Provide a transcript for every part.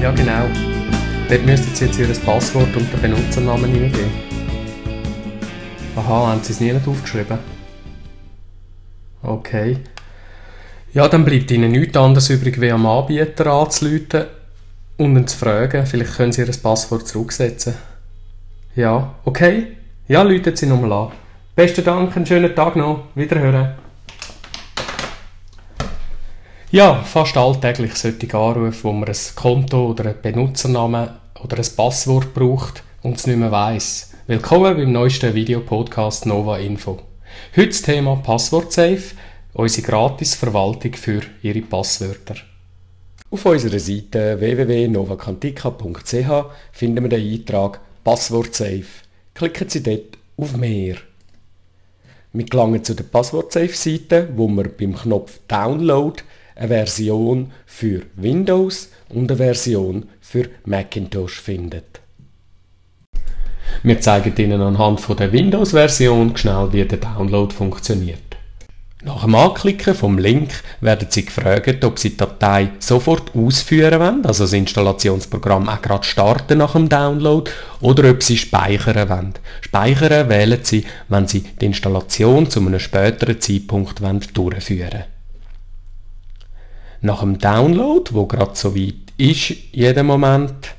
Ja, genau. Dort müssten Sie jetzt Ihr Passwort und den Benutzernamen eingeben. Aha, haben Sie es nie nicht aufgeschrieben? Okay. Ja, dann bleibt Ihnen nichts anderes übrig, wie am Anbieter anzuleiten und ihn zu fragen. Vielleicht können Sie Ihr Passwort zurücksetzen. Ja, okay. Ja, läuten Sie nochmal an. Besten Dank, einen schönen Tag noch. Wiederhören. Ja, fast alltäglich solche Anrufe, wo man ein Konto oder einen Benutzernamen oder ein Passwort braucht und es nicht mehr weiss. Willkommen beim neuesten Videopodcast Nova Info. Heute das Thema Passwortsafe, unsere gratis Verwaltung für Ihre Passwörter. Auf unserer Seite www.novacantica.ch finden wir den Eintrag Passwortsafe. Klicken Sie dort auf Mehr. Wir gelangen zu der Passwortsafe-Seite, wo wir beim Knopf Download eine Version für Windows und eine Version für Macintosh findet. Wir zeigen Ihnen anhand von der Windows-Version schnell, wie der Download funktioniert. Nach dem Anklicken vom Link werden Sie gefragt, ob Sie die Datei sofort ausführen wollen, also das Installationsprogramm auch gerade starten nach dem Download, oder ob Sie speichern wollen. Speichern wählen Sie, wenn Sie die Installation zu einem späteren Zeitpunkt durchführen wollen. Nach dem Download, wo gerade so weit ist, jeden Moment,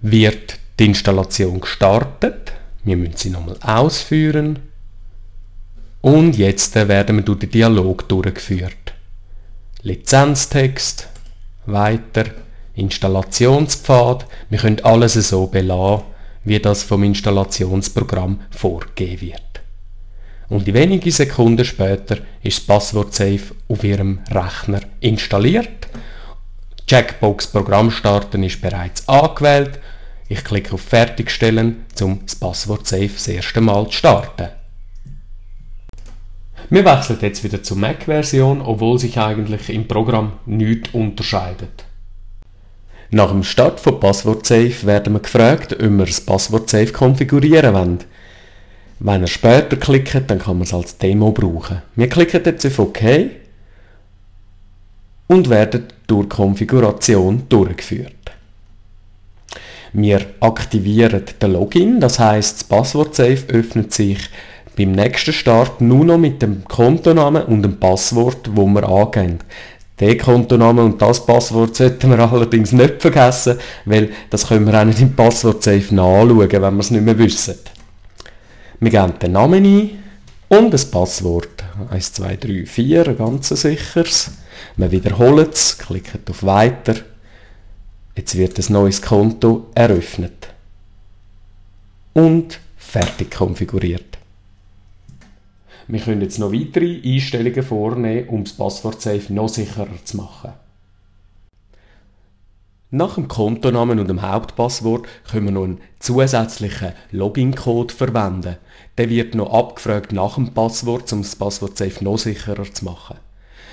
wird die Installation gestartet. Wir müssen sie nochmal ausführen. Und jetzt werden wir durch den Dialog durchgeführt. Lizenztext, weiter, Installationspfad. Wir können alles so belassen, wie das vom Installationsprogramm vorgegeben wird und in wenigen Sekunden später ist das Passwort Safe auf Ihrem Rechner installiert. Checkbox Programm starten ist bereits angewählt. Ich klicke auf Fertigstellen, um das Passwort Safe das erste Mal zu starten. Wir wechseln jetzt wieder zur Mac-Version, obwohl sich eigentlich im Programm nichts unterscheidet. Nach dem Start von Passwort Safe werden wir gefragt, ob wir das Passwort Safe konfigurieren wollen. Wenn ihr später klickt, dann kann man es als Demo brauchen. Wir klicken jetzt auf OK und werden durch Konfiguration durchgeführt. Wir aktivieren den Login, das heißt, das Passwort-Safe öffnet sich beim nächsten Start nur noch mit dem Kontonamen und dem Passwort, wo wir angeben. Den Kontonamen und das Passwort sollten wir allerdings nicht vergessen, weil das können wir auch nicht im Passwort-Safe nachschauen, wenn wir es nicht mehr wissen. Wir geben den Namen ein und das Passwort. 1, 2, 3, 4, ein ganz sicheres. Wir wiederholen es, klicken auf Weiter. Jetzt wird ein neues Konto eröffnet. Und fertig konfiguriert. Wir können jetzt noch weitere Einstellungen vornehmen, um das Passwort-Safe noch sicherer zu machen. Nach dem Kontonamen und dem Hauptpasswort können wir noch einen zusätzlichen Login-Code verwenden. Der wird noch abgefragt nach dem Passwort, um das Passwort safe noch sicherer zu machen.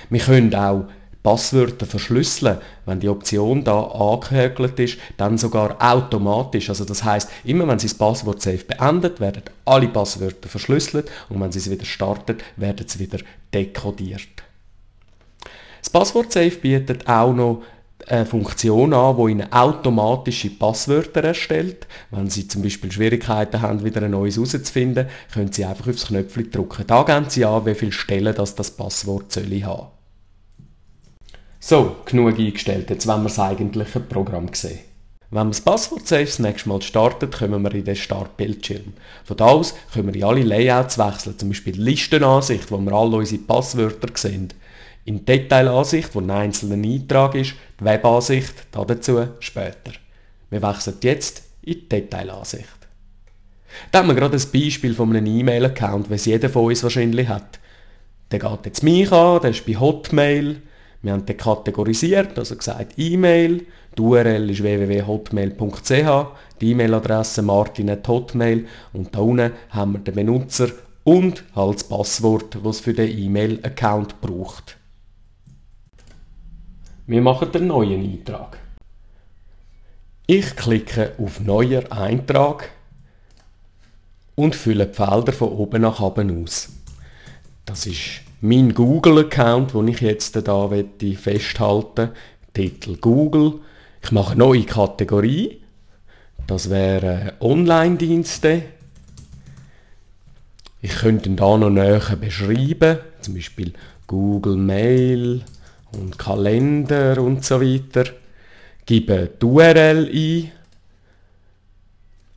Wir können auch Passwörter verschlüsseln, wenn die Option da angehökelt ist, dann sogar automatisch. Also das heißt, immer wenn Sie das Passwort safe beendet, werden alle Passwörter verschlüsselt und wenn Sie es wieder startet, werden sie wieder dekodiert. Das Passwort safe bietet auch noch eine Funktion an, die Ihnen automatische Passwörter erstellt. Wenn Sie zum Beispiel Schwierigkeiten haben, wieder ein neues herauszufinden, können Sie einfach aufs Knöpfchen drücken. Da geben Sie an, wie viele Stellen das, das Passwort soll haben. So, genug eingestellt. Jetzt wollen wir das eigentliche Programm sehen. Wenn wir das Passwort Safe das nächste Mal startet, kommen wir in den Startbildschirm. Von da aus können wir in alle Layouts wechseln, zum Beispiel die Listenansicht, wo wir alle unsere Passwörter sehen in die Detailansicht, wo ein einzelner Eintrag ist, die Webansicht, dazu später. Wir wechseln jetzt in die Detailansicht. Da haben wir gerade ein Beispiel von einem E-Mail-Account, es jeder von uns wahrscheinlich hat. Der geht jetzt mich an, der ist bei Hotmail. Wir haben den kategorisiert, also gesagt E-Mail. Die URL ist www.hotmail.ch, die E-Mail-Adresse martin.hotmail und da unten haben wir den Benutzer und halt das Passwort, das es für den E-Mail-Account braucht. Wir machen den neuen Eintrag. Ich klicke auf Neuer Eintrag und fülle die Felder von oben nach unten aus. Das ist mein Google-Account, den ich jetzt da festhalten Titel Google. Ich mache eine neue Kategorie. Das wäre Online-Dienste. Ich könnte da noch näher beschreiben, zum Beispiel Google Mail und Kalender und so weiter. Gebe die URL ein,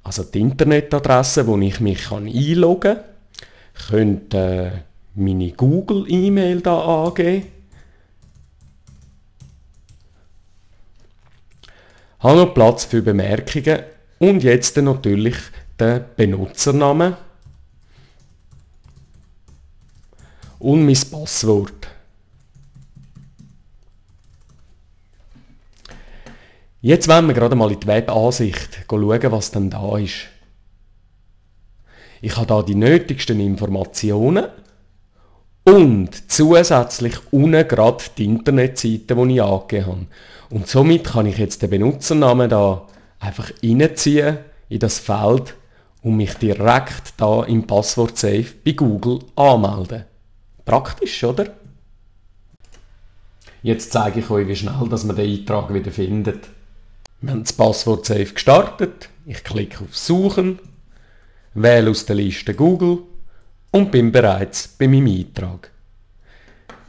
also die Internetadresse, wo ich mich einloggen kann. Könnte äh, meine Google-E-Mail da angeben. Habe noch Platz für Bemerkungen und jetzt natürlich den Benutzernamen und mein Passwort. Jetzt wollen wir gerade mal in die Webansicht schauen, was denn da ist. Ich habe da die nötigsten Informationen und zusätzlich unten gerade die Internetseite, die ich angegeben habe. Und somit kann ich jetzt den Benutzernamen da einfach reinziehen in das Feld und mich direkt da im Passwort-Safe bei Google anmelden. Praktisch, oder? Jetzt zeige ich euch, wie schnell dass man den Eintrag wieder findet. Wir haben das Passwort-Safe gestartet. Ich klicke auf Suchen, wähle aus der Liste Google und bin bereits bei meinem Eintrag.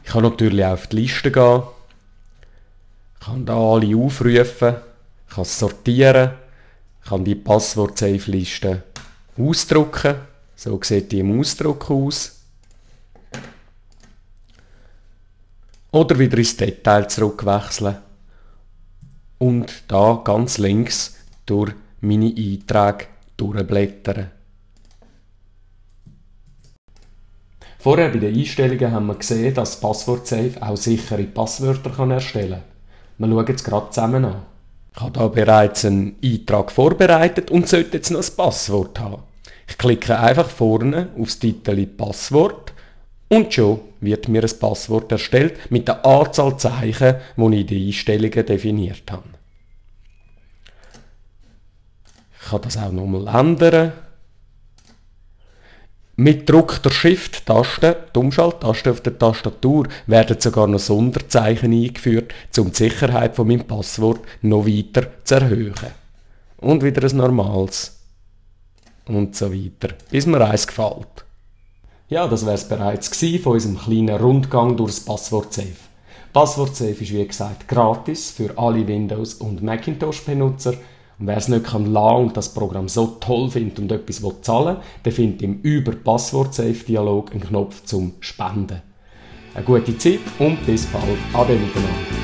Ich kann natürlich auch auf die Liste gehen, kann da alle aufrufen, kann sortieren, kann die Passwort-Safe-Liste ausdrucken. So sieht die im Ausdruck aus. Oder wieder ins Detail zurückwechseln und da ganz links durch meine Einträge durchblättern. Vorher bei den Einstellungen haben wir gesehen, dass Passwort-Safe auch sichere Passwörter kann erstellen kann. Wir schauen jetzt gerade zusammen an. Ich habe hier bereits einen Eintrag vorbereitet und sollte jetzt noch ein Passwort haben. Ich klicke einfach vorne aufs Titel Passwort und schon wird mir ein Passwort erstellt mit der Anzahl Zeichen, die ich in den Einstellungen definiert habe. Ich kann das auch nochmal ändern. Mit Druck der Shift-Taste, die Umschalttaste auf der Tastatur, werden sogar noch Sonderzeichen eingeführt, um die Sicherheit von meinem Passwort noch weiter zu erhöhen. Und wieder ein normales. Und so weiter, bis mir eins gefällt. Ja, das wäre es bereits von unserem kleinen Rundgang durch das Passwort-Safe. Passwort-Safe ist wie gesagt gratis für alle Windows- und Macintosh-Benutzer und wer es nicht kann lassen und das Programm so toll findet und etwas will zahlen der findet im über Passwort-Safe-Dialog einen Knopf zum Spenden. Eine gute Zeit und bis bald. Ade miteinander.